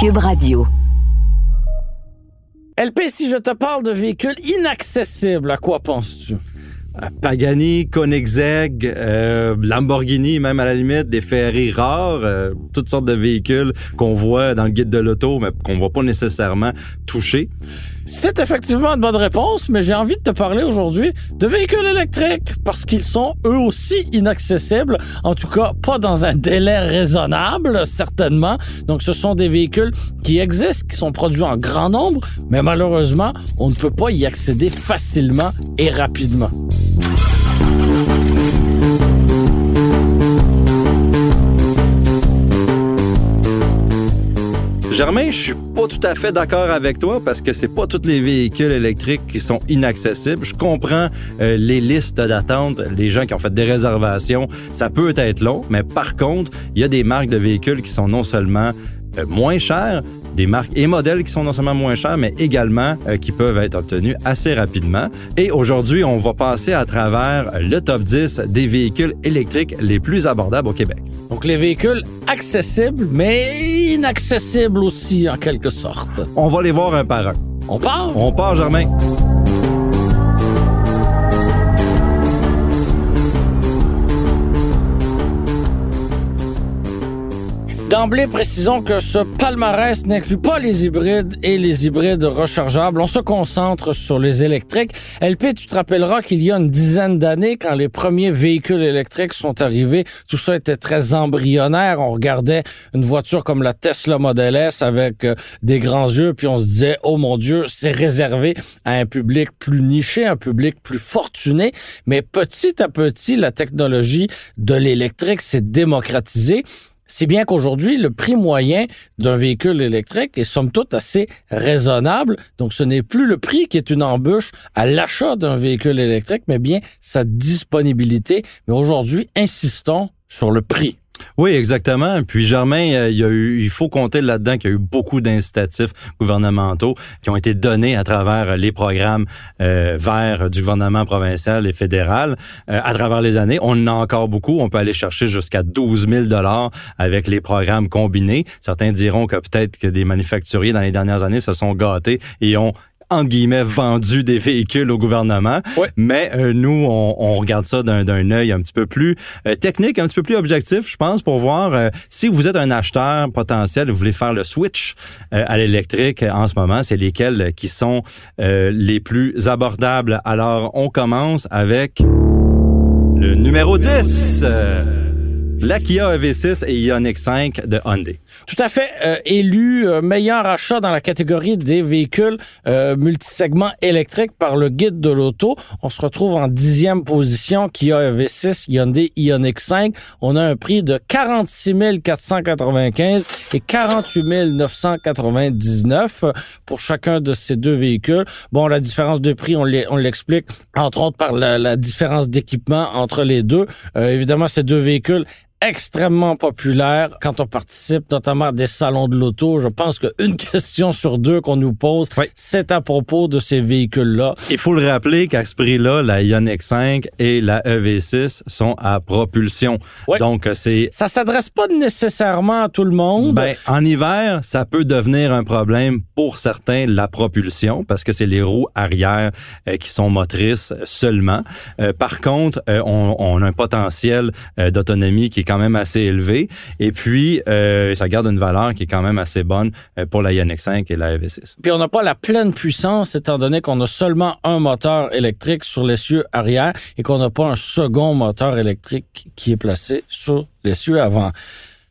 Cube Radio. LP, si je te parle de véhicules inaccessibles, à quoi penses-tu? Pagani, Koenigsegg, euh, Lamborghini, même à la limite, des Ferrari rares, euh, toutes sortes de véhicules qu'on voit dans le guide de l'auto, mais qu'on va pas nécessairement toucher. C'est effectivement une bonne réponse, mais j'ai envie de te parler aujourd'hui de véhicules électriques parce qu'ils sont eux aussi inaccessibles, en tout cas pas dans un délai raisonnable, certainement. Donc ce sont des véhicules qui existent, qui sont produits en grand nombre, mais malheureusement, on ne peut pas y accéder facilement et rapidement. Germain, je suis pas tout à fait d'accord avec toi parce que c'est pas tous les véhicules électriques qui sont inaccessibles. Je comprends euh, les listes d'attente, les gens qui ont fait des réservations, ça peut être long, mais par contre, il y a des marques de véhicules qui sont non seulement euh, moins chères, des marques et modèles qui sont non seulement moins chers, mais également euh, qui peuvent être obtenus assez rapidement. Et aujourd'hui, on va passer à travers le top 10 des véhicules électriques les plus abordables au Québec. Donc les véhicules accessibles, mais inaccessibles aussi en quelque sorte. On va les voir un par un. On part? On part, Germain. D'emblée, précisons que ce palmarès n'inclut pas les hybrides et les hybrides rechargeables. On se concentre sur les électriques. LP, tu te rappelleras qu'il y a une dizaine d'années, quand les premiers véhicules électriques sont arrivés, tout ça était très embryonnaire. On regardait une voiture comme la Tesla Model S avec euh, des grands yeux, puis on se disait, oh mon Dieu, c'est réservé à un public plus niché, un public plus fortuné. Mais petit à petit, la technologie de l'électrique s'est démocratisée. Si bien qu'aujourd'hui, le prix moyen d'un véhicule électrique est somme toute assez raisonnable. Donc, ce n'est plus le prix qui est une embûche à l'achat d'un véhicule électrique, mais bien sa disponibilité. Mais aujourd'hui, insistons sur le prix. Oui, exactement. Puis Germain, euh, il, y a eu, il faut compter là-dedans qu'il y a eu beaucoup d'incitatifs gouvernementaux qui ont été donnés à travers les programmes euh, verts du gouvernement provincial et fédéral euh, à travers les années. On en a encore beaucoup. On peut aller chercher jusqu'à 12 000 dollars avec les programmes combinés. Certains diront que peut-être que des manufacturiers dans les dernières années se sont gâtés et ont en guillemets vendu des véhicules au gouvernement. Mais euh, nous, on, on, regarde ça d'un œil un petit peu plus euh, technique, un petit peu plus objectif, je pense, pour voir euh, si vous êtes un acheteur potentiel, vous voulez faire le switch à l'électrique en ce moment, c'est lesquels qui sont les plus abordables. Alors, on commence avec le numéro 10. La Kia EV6 et Ioniq 5 de Hyundai. Tout à fait. Euh, élu euh, meilleur achat dans la catégorie des véhicules euh, multisegments électriques par le guide de l'auto. On se retrouve en dixième position. Kia EV6, Hyundai Ioniq 5. On a un prix de 46 495 et 48 999 pour chacun de ces deux véhicules. Bon, la différence de prix, on l'explique entre autres par la, la différence d'équipement entre les deux. Euh, évidemment, ces deux véhicules extrêmement populaire quand on participe notamment à des salons de l'auto. Je pense qu'une question sur deux qu'on nous pose, c'est à propos de ces véhicules-là. Il faut le rappeler qu'à ce prix-là, la Ioniq 5 et la EV6 sont à propulsion. Donc, c'est... Ça s'adresse pas nécessairement à tout le monde. Ben, en hiver, ça peut devenir un problème pour certains, la propulsion, parce que c'est les roues arrière euh, qui sont motrices seulement. Euh, par contre, euh, on, on, a un potentiel d'autonomie qui est quand même assez élevé. Et puis, euh, ça garde une valeur qui est quand même assez bonne euh, pour la Ioniq 5 et la EV6. Puis on n'a pas la pleine puissance étant donné qu'on a seulement un moteur électrique sur l'essieu arrière et qu'on n'a pas un second moteur électrique qui est placé sur l'essieu avant.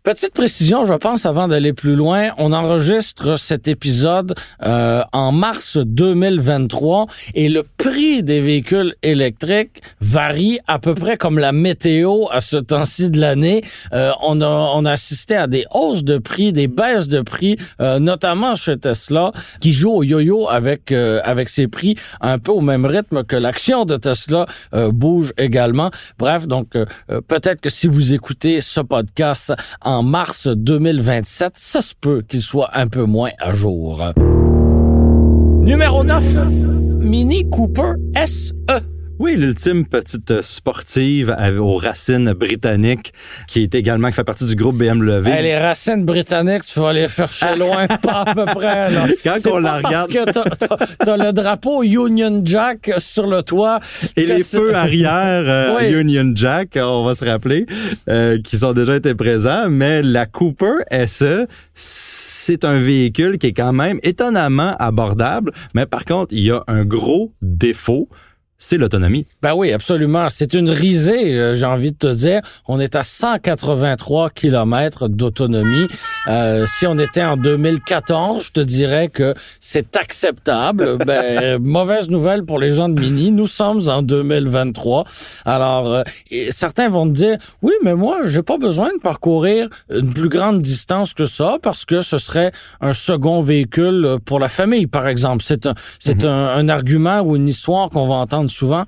Petite précision, je pense, avant d'aller plus loin, on enregistre cet épisode euh, en mars 2023 et le prix des véhicules électriques varie à peu près comme la météo à ce temps-ci de l'année. Euh, on, a, assisté à des hausses de prix, des baisses de prix, euh, notamment chez Tesla, qui joue au yo-yo avec avec ses prix un peu au même rythme que l'action de Tesla bouge également. Bref, donc peut-être que si vous écoutez ce podcast en en mars 2027, ça se peut qu'il soit un peu moins à jour. Numéro 9, Mini Cooper SE. Oui, l'ultime petite sportive aux racines britanniques, qui est également qui fait partie du groupe BMW. les racines britanniques, tu vas les chercher loin, pas à peu près. Là. Quand on la regarde, parce que t'as, le drapeau Union Jack sur le toit et les feux arrière euh, Union Jack, on va se rappeler, euh, qui sont déjà été présents. Mais la Cooper SE c'est un véhicule qui est quand même étonnamment abordable, mais par contre, il y a un gros défaut c'est l'autonomie. Ben oui, absolument. C'est une risée, euh, j'ai envie de te dire. On est à 183 km d'autonomie. Euh, si on était en 2014, je te dirais que c'est acceptable. ben, mauvaise nouvelle pour les gens de Mini. Nous sommes en 2023. Alors, euh, certains vont te dire, oui, mais moi, j'ai pas besoin de parcourir une plus grande distance que ça parce que ce serait un second véhicule pour la famille, par exemple. C'est un, c'est mhm. un, un argument ou une histoire qu'on va entendre souvent.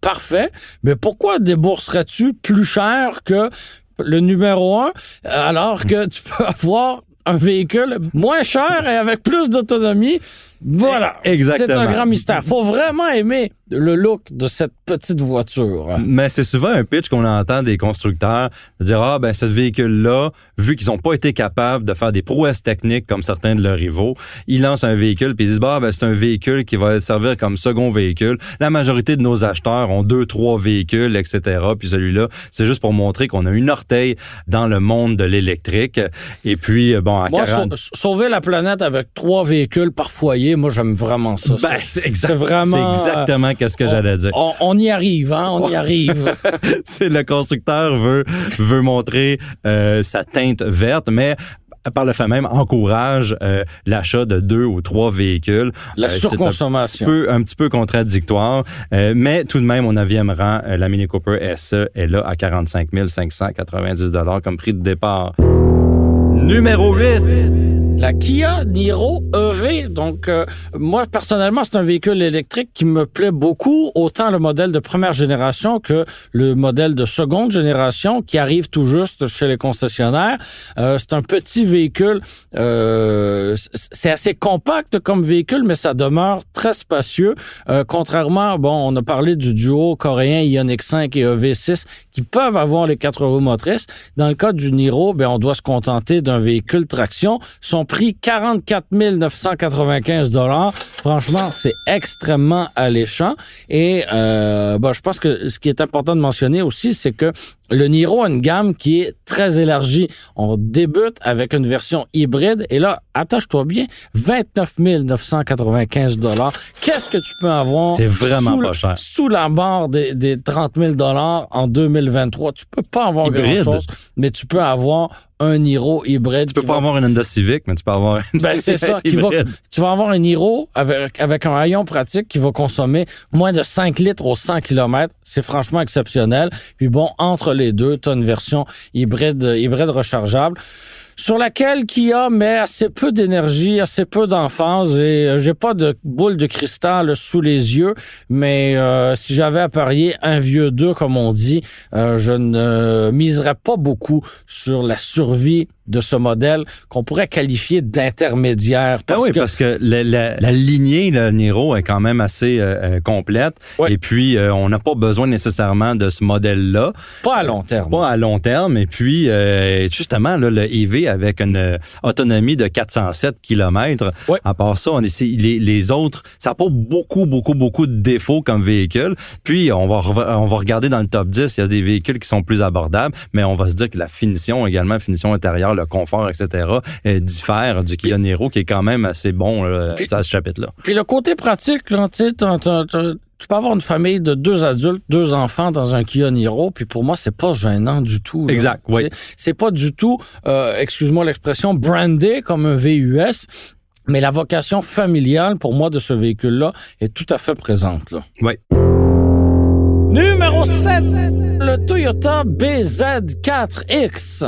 Parfait, mais pourquoi débourserais-tu plus cher que le numéro un alors que tu peux avoir un véhicule moins cher et avec plus d'autonomie? Voilà. C'est un grand mystère. Faut vraiment aimer le look de cette petite voiture. Mais c'est souvent un pitch qu'on entend des constructeurs dire ah ben ce véhicule-là, vu qu'ils n'ont pas été capables de faire des prouesses techniques comme certains de leurs rivaux, ils lancent un véhicule puis ils disent bah ben c'est un véhicule qui va servir comme second véhicule. La majorité de nos acheteurs ont deux trois véhicules etc. Puis celui-là c'est juste pour montrer qu'on a une orteil dans le monde de l'électrique. Et puis bon à moi, sauver la planète avec trois véhicules par foyer, moi j'aime vraiment ça. Ben, c'est vraiment exactement qu'est-ce que j'allais dire. On, y arrive, hein, on y arrive. c'est le constructeur veut veut montrer euh, sa teinte verte, mais par le fait même encourage euh, l'achat de deux ou trois véhicules. La euh, surconsommation. Un petit, peu, un petit peu contradictoire, mais tout de même, au neuvième rang, la Mini Cooper SE est là à 45 590 dollars comme prix de départ. Numéro 8 la Kia Niro EV. Donc, euh, moi, personnellement, c'est un véhicule électrique qui me plaît beaucoup, autant le modèle de première génération que le modèle de seconde génération qui arrive tout juste chez les concessionnaires. Euh, c'est un petit véhicule, euh, c'est assez compact comme véhicule, mais ça demeure très spacieux. contrairement, bon, on a parlé du duo coréen Ioniq 5 et EV6 qui peuvent avoir les quatre roues motrices. Dans le cas du Niro, ben, on doit se contenter d'un véhicule traction. Son prix 44 995 dollars. Franchement, c'est extrêmement alléchant. Et euh, bon, je pense que ce qui est important de mentionner aussi, c'est que le Niro a une gamme qui est très élargie. On débute avec une version hybride et là, attache-toi bien, 29 995 dollars. Qu'est-ce que tu peux avoir C'est vraiment sous, pas cher. Sous la barre des, des 30 000 dollars en 2023, tu peux pas avoir grand-chose, mais tu peux avoir un Niro hybride. Tu peux pas avoir une Honda Civic, mais tu peux avoir une ben, c'est ça. Qui va, tu vas avoir un avec, avec un rayon pratique qui va consommer moins de 5 litres au 100 km. C'est franchement exceptionnel. Puis bon, entre les deux, tu as une version hybride, hybride rechargeable sur laquelle Kia met assez peu d'énergie, assez peu d'enfance et euh, j'ai pas de boule de cristal sous les yeux, mais euh, si j'avais à parier un vieux deux comme on dit, euh, je ne miserais pas beaucoup sur la survie de ce modèle qu'on pourrait qualifier d'intermédiaire. Ah oui, parce que la, la, lignée le Niro est quand même assez euh, euh, complète. Et puis, euh, on n'a pas besoin nécessairement de ce modèle-là. Pas à long terme. Pas à long terme. Et puis, justement, là, le EV avec une autonomie de 407 km. À part ça, on est, les, les autres, ça n'a pas beaucoup, beaucoup, beaucoup de défauts comme véhicule. Puis, on va, on va regarder dans le top 10, il y a des véhicules qui sont plus abordables, mais on va se dire que la finition également, finition intérieure, le confort, etc., euh, diffère du Kia Niro, qui est quand même assez bon à ce chapitre-là. Puis le côté pratique, là, tu tu peux avoir une famille de deux adultes, deux enfants dans un Kia Niro, puis pour moi, c'est pas gênant du tout. exact, oui. C'est pas du tout, euh, excuse-moi l'expression, brandé comme un VUS, mais la vocation familiale, pour moi, de ce véhicule-là est tout à fait présente. Là. Oui. Numéro 7, le Toyota BZ4X.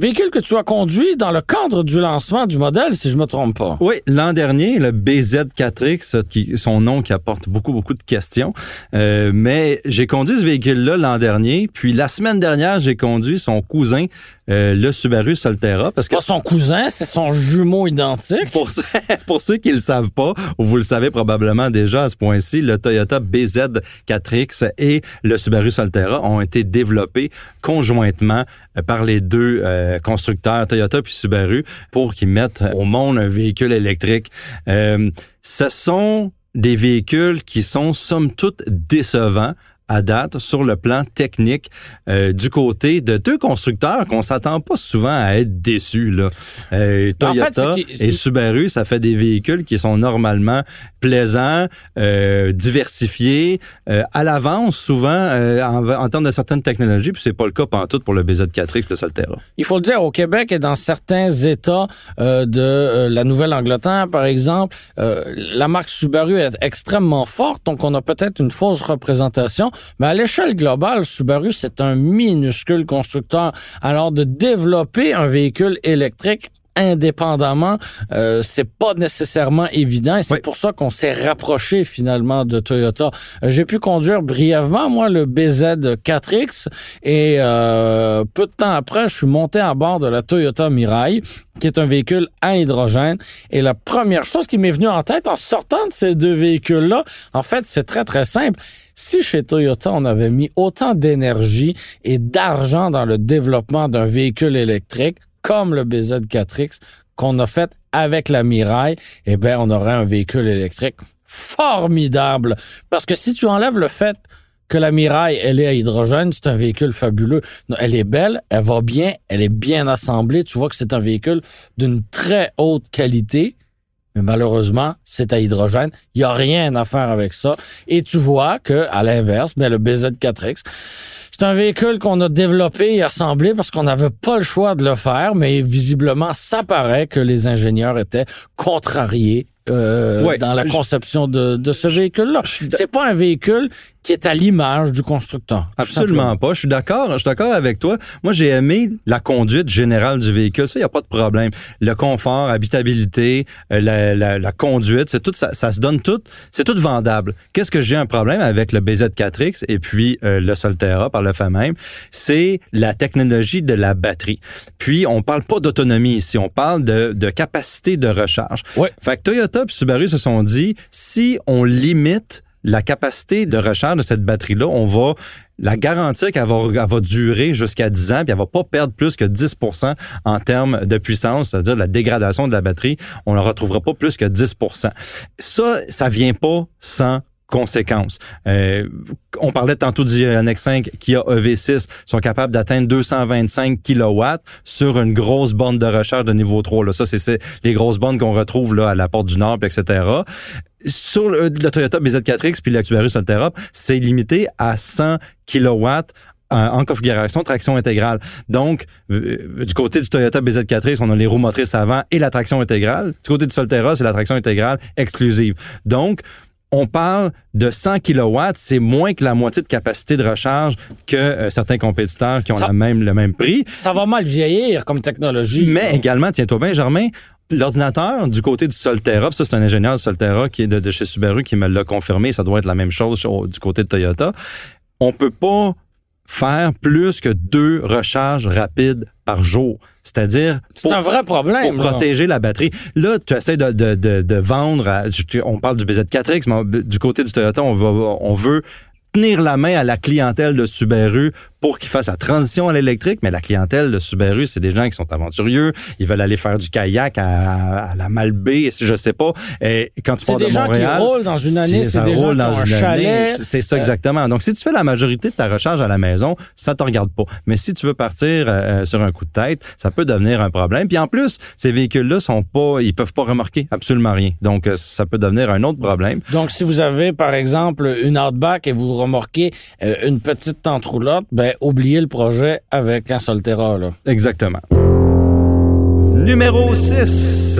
Véhicule que tu as conduit dans le cadre du lancement du modèle, si je me trompe pas. Oui, l'an dernier, le BZ4X, qui son nom qui apporte beaucoup beaucoup de questions. Euh, mais j'ai conduit ce véhicule-là l'an dernier, puis la semaine dernière, j'ai conduit son cousin euh, le Subaru Solterra. Parce que pas son cousin, c'est son jumeau identique. Pour, pour ceux qui le savent pas, ou vous le savez probablement déjà à ce point-ci, le Toyota BZ4X et le Subaru Solterra ont été développés conjointement euh, par les deux euh, constructeurs Toyota puis Subaru pour qu'ils mettent au monde un véhicule électrique. Euh, ce sont des véhicules qui sont somme toute décevants à date sur le plan technique euh, du côté de deux constructeurs qu'on s'attend pas souvent à être déçus là. Euh, Toyota et Subaru, ça fait des véhicules qui sont normalement plaisants, euh, diversifiés, euh, à l'avance souvent euh, en, en, termes de certaines technologies, puis c'est pas le cas tout pour le BZ4X et le Solterra. Il faut le dire au Québec et dans certains États de la Nouvelle-Angleterre par exemple, la marque Subaru est extrêmement forte, donc on a peut-être une fausse représentation mais à l'échelle globale, Subaru, c'est un minuscule constructeur. Alors, de développer un véhicule électrique indépendamment, euh, c'est pas nécessairement évident et c'est pour ça qu'on s'est rapproché finalement de Toyota. Euh, j'ai pu conduire brièvement moi le BZ4X et euh, peu de temps après, je suis monté à bord de la Toyota Mirai qui est un véhicule à hydrogène. Et la première chose qui m'est venue en tête en sortant de ces deux véhicules-là, en fait, c'est très très simple. Si chez Toyota, on avait mis autant d'énergie et d'argent dans le développement d'un véhicule électrique comme le BZ4X qu'on a fait avec la Mirai, eh bien, on aurait un véhicule électrique formidable. Parce que si tu enlèves le fait que la Mirai, elle est à hydrogène, c'est un véhicule fabuleux. Elle est belle, elle va bien, elle est bien assemblée. Tu vois que c'est un véhicule d'une très haute qualité. Mais malheureusement, c'est à hydrogène. Il y a rien à faire avec ça. Et tu vois que, à l'inverse, mais le BZ4X, c'est un véhicule qu'on a développé et assemblé parce qu'on n'avait pas le choix de le faire, mais visiblement, ça paraît que les ingénieurs étaient contrariés euh, dans la conception de, de ce véhicule-là. C'est pas un véhicule qui est à l'image du constructeur. Absolument pas. Je suis d'accord. Je suis d'accord avec toi. Moi, j'ai aimé la conduite générale du véhicule. Ça, il y a pas de problème. Le confort, habitabilité, euh, la, la, la conduite, c'est tout. Ça, ça, se donne tout. C'est tout vendable. Qu'est-ce que j'ai un problème avec le BZ4X et puis euh, le Solterra par le fait même, c'est la technologie de la batterie. Puis on parle pas d'autonomie ici. On parle de, de capacité de recharge. Ouais. Fait que Toyota et Subaru se sont dit si on limite la capacité de recharge de cette batterie-là, on va la garantir qu'elle va, va durer jusqu'à 10 ans, puis elle va pas perdre plus que 10% en termes de puissance, c'est-à-dire la dégradation de la batterie, on ne retrouvera pas plus que 10% Ça, ça vient pas sans conséquences. Euh, on parlait tantôt du Ioniq 5 qui a EV6, sont capables d'atteindre 225 kW sur une grosse borne de recharge de niveau 3. Là. Ça, c'est les grosses bornes qu'on retrouve là à la Porte du Nord, etc. Sur le, Toyota BZ4X puis Subaru Solterra, c'est limité à 100 kW en configuration traction intégrale. Donc, euh, du côté du Toyota BZ4X, on a les roues motrices avant et la traction intégrale. Du côté du Solterra, c'est la traction intégrale exclusive. Donc, on parle de 100 kW, c'est moins que la moitié de capacité de recharge que euh, certains compétiteurs qui ont la même, le même prix. Ça va mal vieillir comme technologie. Mais également, tiens-toi bien, Germain, l'ordinateur du côté du Solterra, ça c'est un ingénieur du Solterra qui est de, chez Subaru qui me l'a confirmé, ça doit être la même chose du côté de Toyota. On peut pas faire plus que deux recharges rapides par jour. C'est-à-dire c'est un vrai problème pour protéger la batterie. Là, tu essaies de, de, de, vendre. on parle du BZ4X, mais du côté du Toyota, on, va, on veut tenir la main à la clientèle de Subaru pour qu'ils fassent la transition à l'électrique, mais la clientèle de Subaru, c'est des gens qui sont aventurieux, ils veulent aller faire du kayak à, la Malbaie, je sais pas. Et quand tu pars de Montréal, c'est des gens qui roulent dans une année, c'est des gens qui ont un chalet. C'est ça exactement. Donc si tu fais la majorité de ta recharge à la maison, ça te regarde pas. Mais si tu veux partir euh, sur un coup de tête, ça peut devenir un problème. Puis en plus, ces véhicules-là sont pas, ils peuvent pas remorquer absolument rien. Donc euh, ça peut devenir un autre problème. Donc si vous avez par exemple une Outback et vous remorquez euh, une petite tente roulotte, ben oublier le projet avec un Solterra. Là. Exactement. Numéro 6.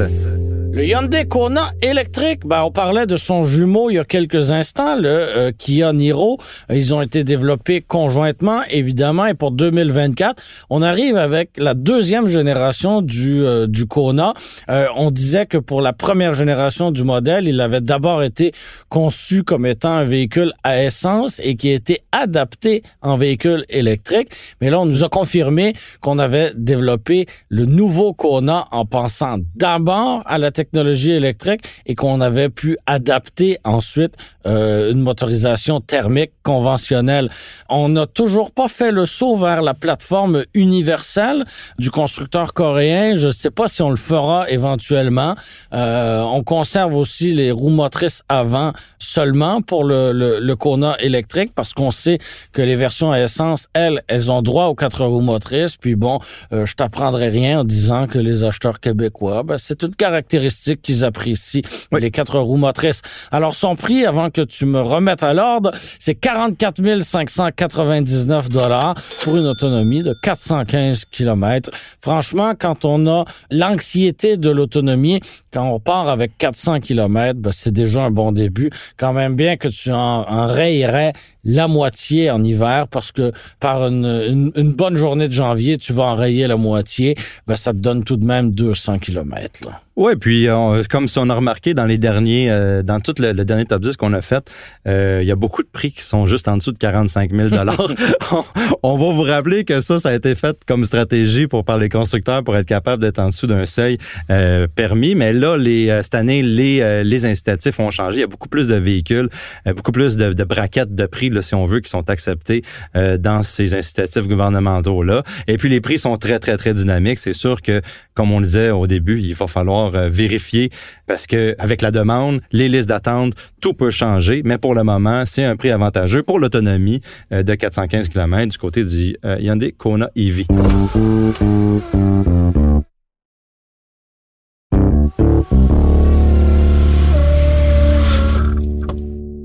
Le Hyundai Kona électrique, ben, on parlait de son jumeau il y a quelques instants, le euh, Kia Niro. Ils ont été développés conjointement, évidemment, et pour 2024, on arrive avec la deuxième génération du, euh, du Kona. Euh, on disait que pour la première génération du modèle, il avait d'abord été conçu comme étant un véhicule à essence et qui a été adapté en véhicule électrique. Mais là, on nous a confirmé qu'on avait développé le nouveau Kona en pensant d'abord à la technologie électrique et qu'on avait pu adapter ensuite euh, une motorisation thermique conventionnelle. On n'a toujours pas fait le saut vers la plateforme universelle du constructeur coréen. Je ne sais pas si on le fera éventuellement. Euh, on conserve aussi les roues motrices avant seulement pour le, Kona électrique parce qu'on sait que les versions à essence, elles, elles ont droit aux quatre roues motrices. Puis bon, euh, je t'apprendrai rien en disant que les acheteurs québécois, ben, c'est une caractéristique qu'ils apprécient, les quatre roues motrices. Alors, son prix, avant que tu me remettes à l'ordre, c'est 44 599 dollars pour une autonomie de 415 km. Franchement, quand on a l'anxiété de l'autonomie, quand on part avec 400 km, ben, c'est déjà un bon début. Quand même bien que tu en, en rayerais la moitié en hiver parce que par une, une, bonne journée de janvier, tu vas enrayer la moitié, ben ça te donne tout de même 200 km. Là. Oui, puis comme si on a remarqué dans les derniers, euh, dans tout le, dernier top 10 qu'on a fait, euh, il y a beaucoup de prix qui sont juste en dessous de 45 000 on, on va vous rappeler que ça, ça a été fait comme stratégie pour par les constructeurs pour être capable d'être en dessous d'un seuil euh, permis. Mais là, les, cette année, les, les incitatifs ont changé. Il y a beaucoup plus de véhicules, beaucoup plus de, de braquettes de prix, là, si on veut, qui sont acceptés dans ces incitatifs gouvernementaux-là. Et puis, les prix sont très, très, très dynamiques. C'est sûr que, comme on le disait au début, il va falloir euh, vérifier parce que avec la demande, les listes d'attente, tout peut changer. Mais pour le moment, c'est un prix avantageux pour l'autonomie euh, de 415 km du côté du euh, Hyundai Kona EV.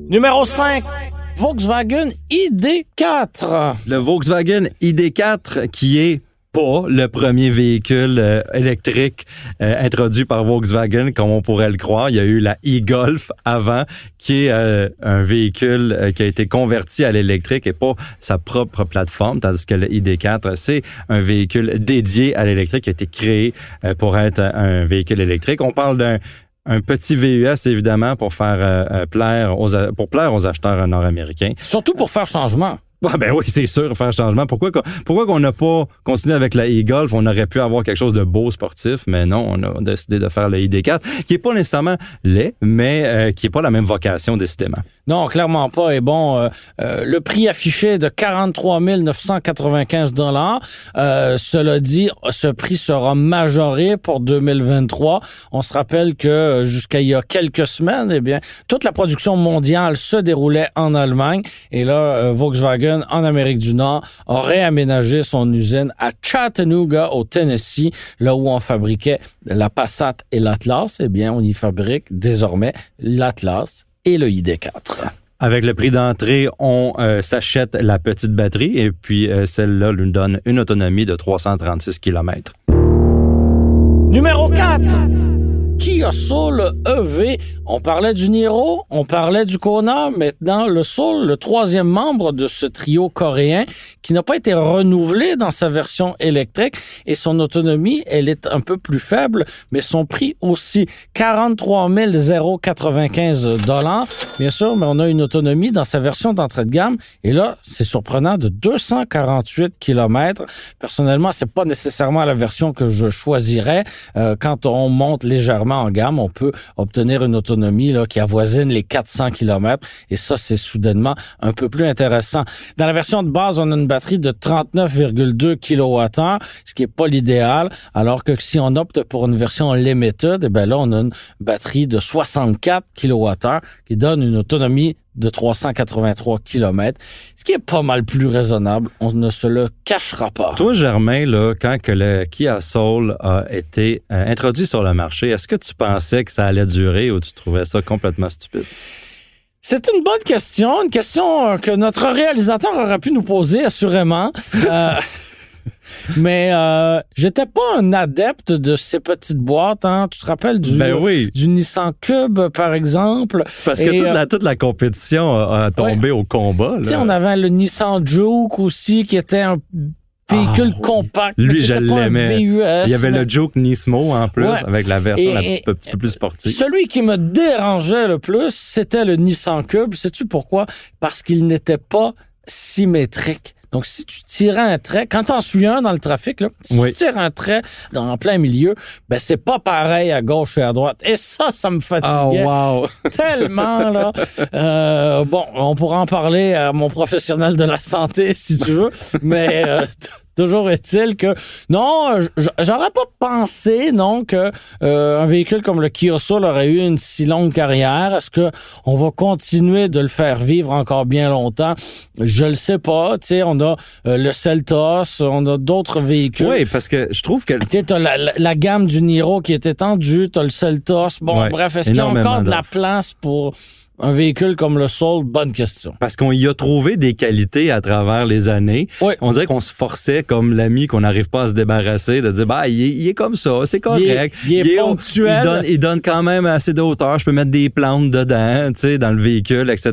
Numéro 5. Volkswagen ID4. Le Volkswagen ID4 qui est pas le premier véhicule euh, électrique euh, introduit par Volkswagen, comme on pourrait le croire. Il y a eu la e-Golf avant, qui est euh, un véhicule qui a été converti à l'électrique et pas sa propre plateforme, tandis que le ID4, c'est un véhicule dédié à l'électrique qui a été créé pour être un véhicule électrique. On parle d'un un petit VUS évidemment pour faire plaire aux pour plaire aux acheteurs nord-américains. Surtout pour faire changement. Ah ben oui, c'est sûr, faire changement. Pourquoi pourquoi qu'on n'a pas continué avec la e-golf? On aurait pu avoir quelque chose de beau sportif, mais non, on a décidé de faire le ID4, qui est pas nécessairement laid, mais euh, qui est pas la même vocation décidément. Non, clairement pas. Et bon, euh, euh, le prix affiché de 43 995 dollars. cela dit, ce prix sera majoré pour 2023. On se rappelle que jusqu'à il y a quelques semaines, eh bien, toute la production mondiale se déroulait en Allemagne. Et là, Volkswagen en Amérique du Nord, a réaménagé son usine à Chattanooga, au Tennessee, là où on fabriquait la Passat et l'Atlas. Eh bien, on y fabrique désormais l'Atlas et le ID4. Avec le prix d'entrée, on euh, s'achète la petite batterie et puis euh, celle-là nous donne une autonomie de 336 km. Numéro 4. Kia Soul EV. On parlait du Niro, on parlait du Kona, maintenant le Soul, le troisième membre de ce trio coréen qui n'a pas été renouvelé dans sa version électrique et son autonomie, elle est un peu plus faible, mais son prix aussi 43 095 dollars. Bien sûr, mais on a une autonomie dans sa version d'entrée de gamme et là, c'est surprenant de 248 km. Personnellement, c'est pas nécessairement la version que je choisirais euh, quand on monte légèrement en gamme, on peut obtenir une autonomie là, qui avoisine les 400 km et ça, c'est soudainement un peu plus intéressant. Dans la version de base, on a une batterie de 39,2 kWh, ce qui est pas l'idéal, alors que si on opte pour une version limited, eh ben là, on a une batterie de 64 kWh qui donne une autonomie de 383 km, ce qui est pas mal plus raisonnable. On ne se le cachera pas. Toi, Germain, là, quand que le Kia Soul a été euh, introduit sur le marché, est-ce que tu pensais que ça allait durer ou tu trouvais ça complètement stupide? C'est une bonne question, une question que notre réalisateur aurait pu nous poser, assurément. euh, Mais euh, j'étais pas un adepte de ces petites boîtes. Hein. Tu te rappelles du, Ben oui. du Nissan Cube, par exemple? Parce que toute, euh, la, toute la compétition a, a tombé au combat. Là. on avait le Nissan Juke aussi, qui était un véhicule Ah, oui. compact. Lui, je l'aimais. Il y avait mais- le Joke Nismo en plus, Ouais. avec la version un petit peu plus sportive. Celui qui me dérangeait le plus, c'était le Nissan Cube. Sais-tu pourquoi? Parce qu'il n'était pas symétrique. Donc, si tu tirais un trait, quand t'en suis un dans le trafic, là, si Oui. tu tires un trait dans, en plein milieu, ben c'est pas pareil à gauche et à droite. Et ça, ça me fatiguait Oh, wow! tellement là. Euh, bon, on pourra en parler à mon professionnel de la santé si tu veux, mais euh, toujours est-il que non, j'aurais pas pensé non que euh, un véhicule comme le Kia Soul aurait eu une si longue carrière. Est-ce que on va continuer de le faire vivre encore bien longtemps? Je le sais pas. Tu sais, on a euh, le Celtos, on a d'autres véhicules. Oui, parce que je trouve que Tu sais, t'as la, la, la gamme du Niro qui est étendue, t'as le Celtos. Bon, Ouais, bref, est-ce qu'il y a encore de la place pour un véhicule comme le Soul? Bonne question. parce qu'on y a trouvé des qualités à travers les années. Oui. On dirait qu'on se forçait comme l'ami qu'on n'arrive pas à se débarrasser de dire bah il est, il est comme ça, c'est correct. Il est- il est ponctuel. Il donne, il donne quand même assez de hauteur. Je peux mettre des plantes dedans, tu sais, dans le véhicule, etc.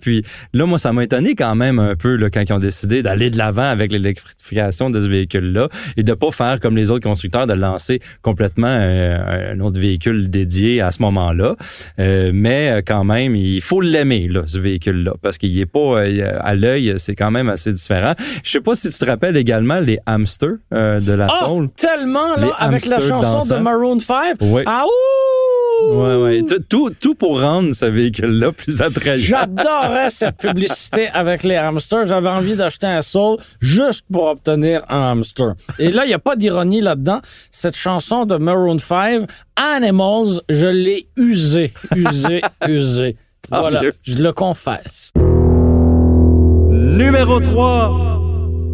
Puis là, moi, ça m'a étonné quand même un peu là, quand ils ont décidé d'aller de l'avant avec l'électrification de ce véhicule-là et de pas faire comme les autres constructeurs de lancer complètement euh, un autre véhicule dédié à ce moment-là. Euh, mais euh, quand même, il faut l'aimer là, ce véhicule-là, parce qu'il est pas euh, à l'œil, c'est quand même assez différent. Je sais pas si tu te rappelles également les hamsters euh, de la Ah, Soul. tellement, là, avec la chanson de. Maroon 5. Oui. Ah, ouh! Ouais, ouais. Tout, tout, tout pour rendre ce véhicule-là plus attrayant. J'adorais cette publicité avec les hamsters. J'avais envie d'acheter un Soul juste pour obtenir un hamster. Et là, il n'y a pas d'ironie là-dedans. Cette chanson de Maroon 5, Animals, je l'ai usée, usée, usée. Tant Voilà, mieux. je le confesse. Numéro 3,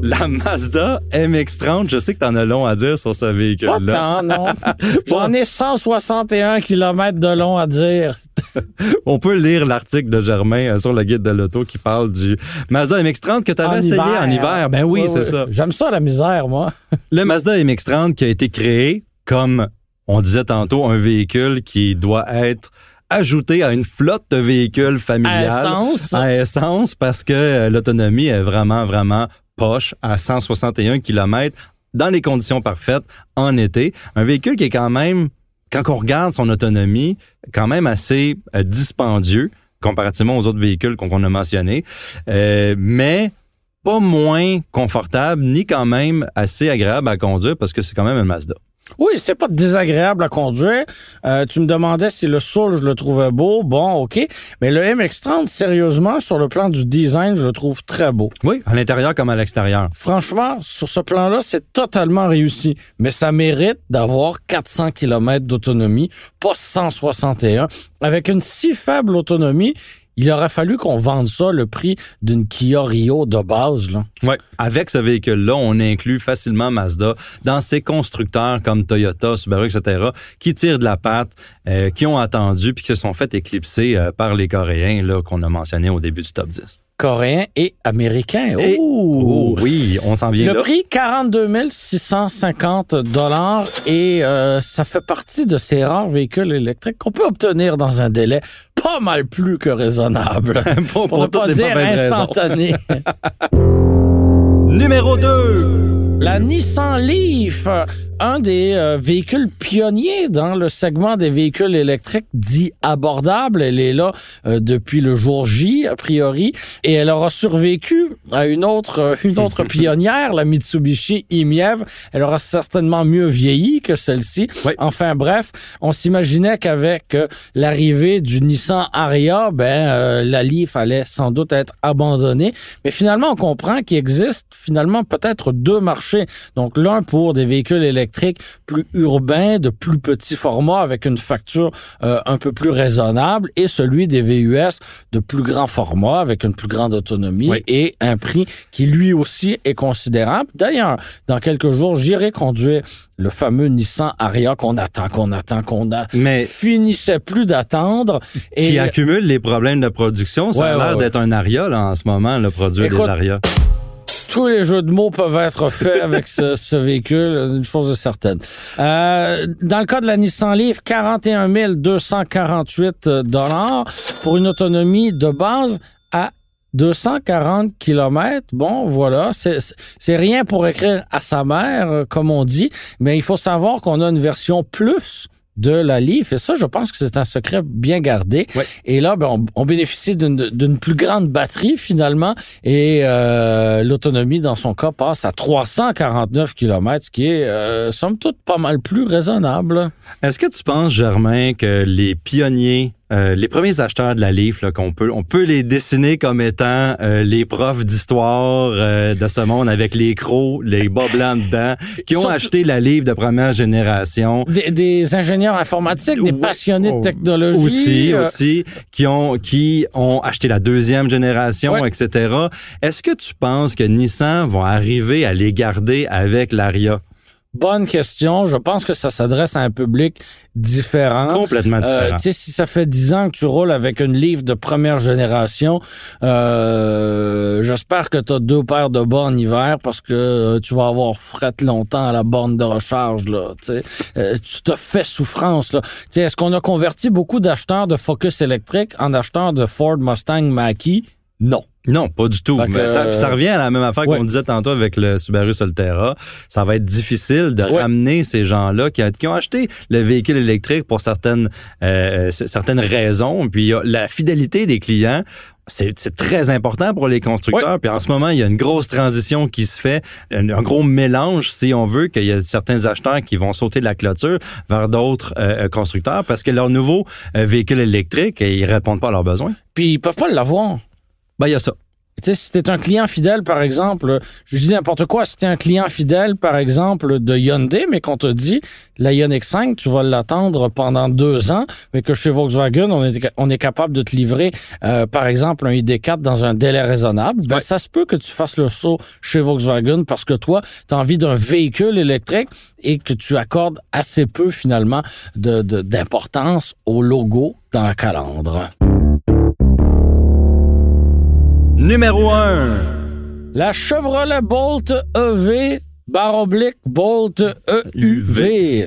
la Mazda MX-30. Je sais que t'en as long à dire sur ce Pas véhicule-là. tant, non. J'en ai 161 km de long à dire. On peut lire l'article de Germain euh, sur le guide de l'auto qui parle du Mazda MX-30 que tu avais En essayé hiver. en hiver. Ben oui, c'est ça. J'aime ça, la misère, moi. Le Mazda MX-30 qui a été créé comme, on disait tantôt, un véhicule qui doit être ajouté à une flotte de véhicules À familiales. essence? à essence parce que euh, l'autonomie est vraiment, vraiment poche à 161 km dans les conditions parfaites en été. Un véhicule qui est quand même, quand on regarde son autonomie, quand même assez euh, dispendieux comparativement aux autres véhicules qu'on qu'on a mentionnés, Euh, mais pas moins confortable ni quand même assez agréable à conduire parce que c'est quand même un Mazda. Oui, c'est pas désagréable à conduire. Euh, tu me demandais si le Soul, je le trouvais beau. Bon, OK. Mais le MX-30, sérieusement, sur le plan du design, je le trouve très beau. Oui, à l'intérieur comme à l'extérieur. Franchement, sur ce plan-là, c'est totalement réussi. Mais ça mérite d'avoir 400 km d'autonomie, pas 161. Avec une si faible autonomie, il aurait fallu qu'on vende ça le prix d'une Kia Rio de base. Là. Avec ce véhicule-là, on inclut facilement Mazda dans ces constructeurs comme Toyota, Subaru, etc., qui tirent de la patte, euh, qui ont attendu puis qui se sont fait éclipser euh, par les Coréens qu'on a mentionné au début du top 10. Coréen et américain. Et- Ouh! Oh, oui, on s'en vient Le là. prix 42 650 dollars et euh, ça fait partie de ces rares véhicules électriques qu'on peut obtenir dans un délai pas mal plus que raisonnable. pour, Pour ne pas dire instantané. Numéro 2. La Nissan Leaf, un des euh, véhicules pionniers dans le segment des véhicules électriques dits abordables. Elle est là euh, depuis le jour J, a priori, et elle aura survécu à une autre, euh, une autre pionnière, la Mitsubishi Imiev. Elle aura certainement mieux vieilli que celle-ci. Oui. Enfin bref, on s'imaginait qu'avec euh, l'arrivée du Nissan Ariya, ben euh, la Leaf allait sans doute être abandonnée. Mais finalement, on comprend qu'il existe finalement peut-être deux marchés. Donc l'un pour des véhicules électriques plus urbains, de plus petit format, avec une facture euh, un peu plus raisonnable, et celui des VUS de plus grand format, avec une plus grande autonomie Oui. et un prix qui lui aussi est considérable. D'ailleurs, dans quelques jours, j'irai conduire le fameux Nissan Ariya qu'on attend, qu'on attend, qu'on a Mais finissait plus d'attendre. qui Et accumule les problèmes de production, ça Ouais, a l'air ouais, ouais. d'être un aria là, en ce moment, le produit Écoute, des arias. Tous les jeux de mots peuvent être faits avec ce, ce véhicule, une chose est certaine. Euh, dans le cas de la Nissan Leaf, 41 248 dollars pour une autonomie de base à 240 kilomètres, bon, voilà, c'est rien pour écrire à sa mère, euh, comme on dit, mais il faut savoir qu'on a une version plus de la Leaf. Et ça, je pense que c'est un secret bien gardé. Et là, ben, on, bénéficie d'une plus grande batterie finalement. Et euh, l'autonomie, dans son cas, passe à 349 km, ce qui est, euh, somme toute, pas mal plus raisonnable. Est-ce que tu penses, Germain, que les pionniers euh, les premiers acheteurs de la livre, qu'on peut, on peut les dessiner comme étant euh, les profs d'histoire euh, de ce monde avec les crocs, les bas blancs dedans, qui ont acheté la livre de première génération. Des, ingénieurs informatiques, des passionnés de oh, technologie. Aussi, aussi, qui ont, qui ont acheté la deuxième génération, etc. Est-ce que tu penses que Nissan vont arriver à les garder avec l'Aria? Bonne question. Je pense que ça s'adresse à un public différent. Complètement euh, différent. tu sais, si ça fait dix ans que tu roules avec une livre de première génération, euh, j'espère que tu as deux paires de bas en hiver parce que euh, tu vas avoir fret longtemps à la borne de recharge. Là, tu te fais souffrance. Là. Est-ce qu'on a converti beaucoup d'acheteurs de Focus électrique en acheteurs de Ford Mustang Mach-E? Non. Non, pas du tout. ça, revient à la même affaire qu'on disait tantôt avec le Subaru Solterra. Ça va être difficile de ramener ces gens-là qui, ont acheté le véhicule électrique pour certaines euh, certaines raisons. Puis la fidélité des clients, c'est très important pour les constructeurs. Puis en ce moment, il y a une grosse transition qui se fait, un, gros mélange, si on veut, qu'il y a certains acheteurs qui vont sauter de la clôture vers d'autres euh, constructeurs parce que leur nouveau euh, véhicule électrique, ils répondent pas à leurs besoins. Puis ils peuvent pas l'avoir. Ben, il y a ça. Tu sais, si t'es un client fidèle, par exemple, je dis n'importe quoi, si t'es un client fidèle, par exemple, de Hyundai, mais qu'on te dit, la Ioniq 5, tu vas l'attendre pendant deux ans, mais que chez Volkswagen, on est, on est capable de te livrer, euh, par exemple, un ID4 dans un délai raisonnable, ben, ça se peut que tu fasses le saut chez Volkswagen parce que toi, tu as envie d'un véhicule électrique et que tu accordes assez peu, finalement, de, d'importance au logo dans la calandre. Numéro 1. La Chevrolet Bolt EV barre oblique Bolt EUV.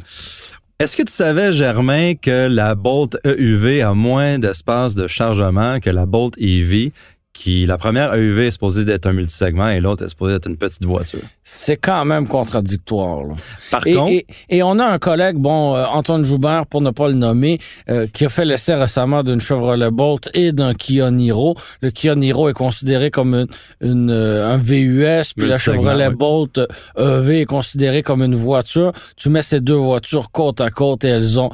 Est-ce que tu savais, Germain, que la Bolt EUV a moins d'espace de chargement que la Bolt EV? Qui la première EUV est supposée d'être un multisegment et l'autre est supposée être une petite voiture. C'est quand même contradictoire. Par contre, et, on a un collègue, bon, euh, Antoine Joubert, pour ne pas le nommer, euh, qui a fait l'essai récemment d'une Chevrolet Bolt et d'un Kia Niro. Le Kia Niro est considéré comme une, euh, un VUS, puis la Chevrolet Bolt EV est considérée comme une voiture. Tu mets ces deux voitures côte à côte et elles ont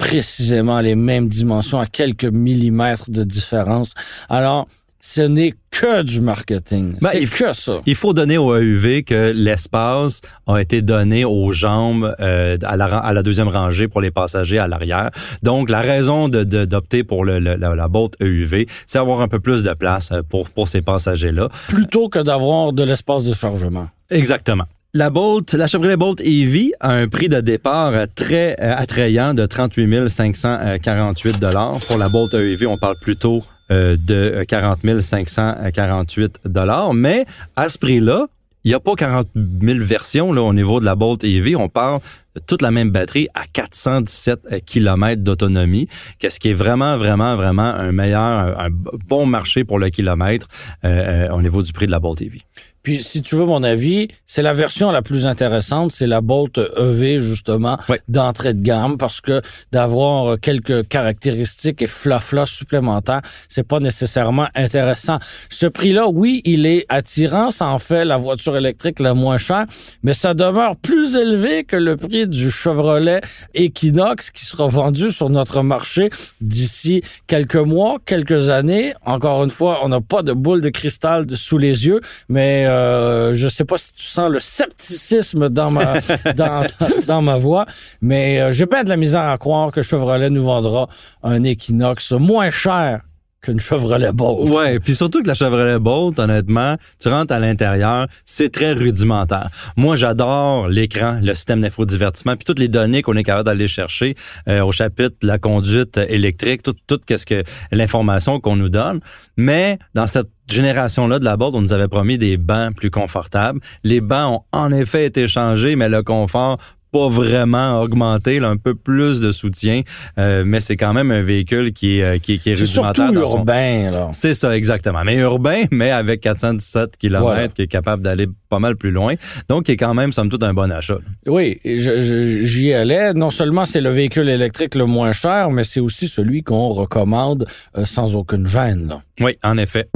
précisément les mêmes dimensions à quelques millimètres de différence. Alors, ce n'est que du marketing. Ben, c'est que ça. Il faut donner au AUV que l'espace a été donné aux jambes euh, à, la, à la deuxième rangée pour les passagers à l'arrière. Donc, la raison de, d'opter pour le, la, la Bolt EUV, c'est avoir un peu plus de place euh, pour, pour ces passagers-là. Plutôt que d'avoir de l'espace de chargement. Exactement. La Bolt, la Chevrolet Bolt EV a un prix de départ très euh, attrayant de 38 548 dollars. Pour la Bolt EV, on parle plutôt euh, de 40 548 dollars. Mais à ce prix-là, il n'y a pas 40 000 versions là, au niveau de la Bolt EV. On parle toute la même batterie à 417 km d'autonomie, qu'est-ce qui est vraiment, vraiment, vraiment un meilleur, un bon marché pour le kilomètre euh, euh, au niveau du prix de la Bolt EV. Puis, si tu veux mon avis, c'est la version la plus intéressante, c'est la Bolt EV, justement, d'entrée de gamme, parce que d'avoir quelques caractéristiques et flafla supplémentaires, c'est pas nécessairement intéressant. Ce prix-là, oui, il est attirant, ça en fait la voiture électrique la moins chère, mais ça demeure plus élevé que le prix du Chevrolet Equinox qui sera vendu sur notre marché d'ici quelques mois, quelques années. Encore une fois, on n'a pas de boule de cristal sous les yeux, mais euh, je sais pas si tu sens le scepticisme dans ma dans, dans, ma voix, mais euh, j'ai bien de la misère à croire que Chevrolet nous vendra un Equinox moins cher qu'une Chevrolet Bolt. Ouais, puis surtout que la Chevrolet Bolt, honnêtement, tu rentres à l'intérieur, c'est très rudimentaire. Moi, j'adore l'écran, le système d'infodivertissement, puis toutes les données qu'on est capable d'aller chercher euh, au chapitre la conduite électrique, tout, tout qu'est-ce que l'information qu'on nous donne. Mais dans cette génération-là de la board, on nous avait promis des bancs plus confortables. Les bancs ont en effet été changés, mais le confort pas vraiment augmenté, là, un peu plus de soutien, euh, mais c'est quand même un véhicule qui est, euh, qui, qui est, C'est surtout rudimentaire son- urbain, là. C'est ça, exactement. Mais urbain, mais avec 417 km, Voilà. qui est capable d'aller pas mal plus loin. Donc, qui est quand même, somme toute, un bon achat. Oui, j'y allais. Non seulement c'est le véhicule électrique le moins cher, mais c'est aussi celui qu'on recommande euh, sans aucune gêne. là. Oui, en effet.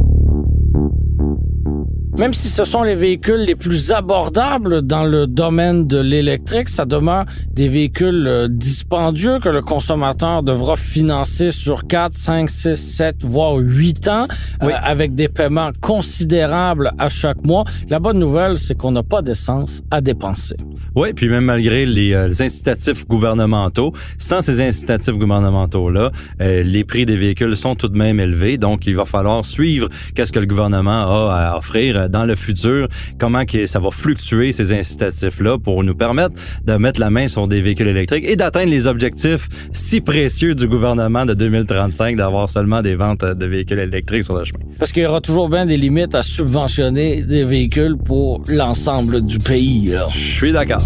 Même si ce sont les véhicules les plus abordables dans le domaine de l'électrique, ça demeure des véhicules euh, dispendieux que le consommateur devra financer sur 4, 5, 6, 7, voire 8 ans, euh, avec des paiements considérables à chaque mois. La bonne nouvelle, c'est qu'on n'a pas d'essence à dépenser. Oui, puis même malgré les, euh, les incitatifs gouvernementaux, sans ces incitatifs gouvernementaux-là, euh, les prix des véhicules sont tout de même élevés. Donc, il va falloir suivre qu'est-ce que le gouvernement a à offrir euh, dans le futur, comment que ça va fluctuer ces incitatifs-là pour nous permettre de mettre la main sur des véhicules électriques et d'atteindre les objectifs si précieux du gouvernement de 2035 d'avoir seulement des ventes de véhicules électriques sur le chemin. Parce qu'il y aura toujours bien des limites à subventionner des véhicules pour l'ensemble du pays. là. Je suis d'accord.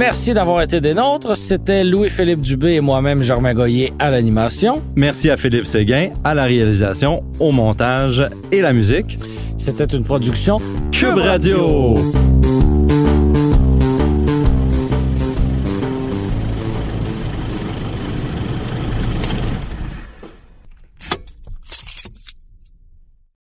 Merci d'avoir été des nôtres. C'était Louis-Philippe Dubé et moi-même, Germain Goyer, à l'animation. Merci à Philippe Séguin, à la réalisation, au montage et la musique. C'était une production Cube Radio.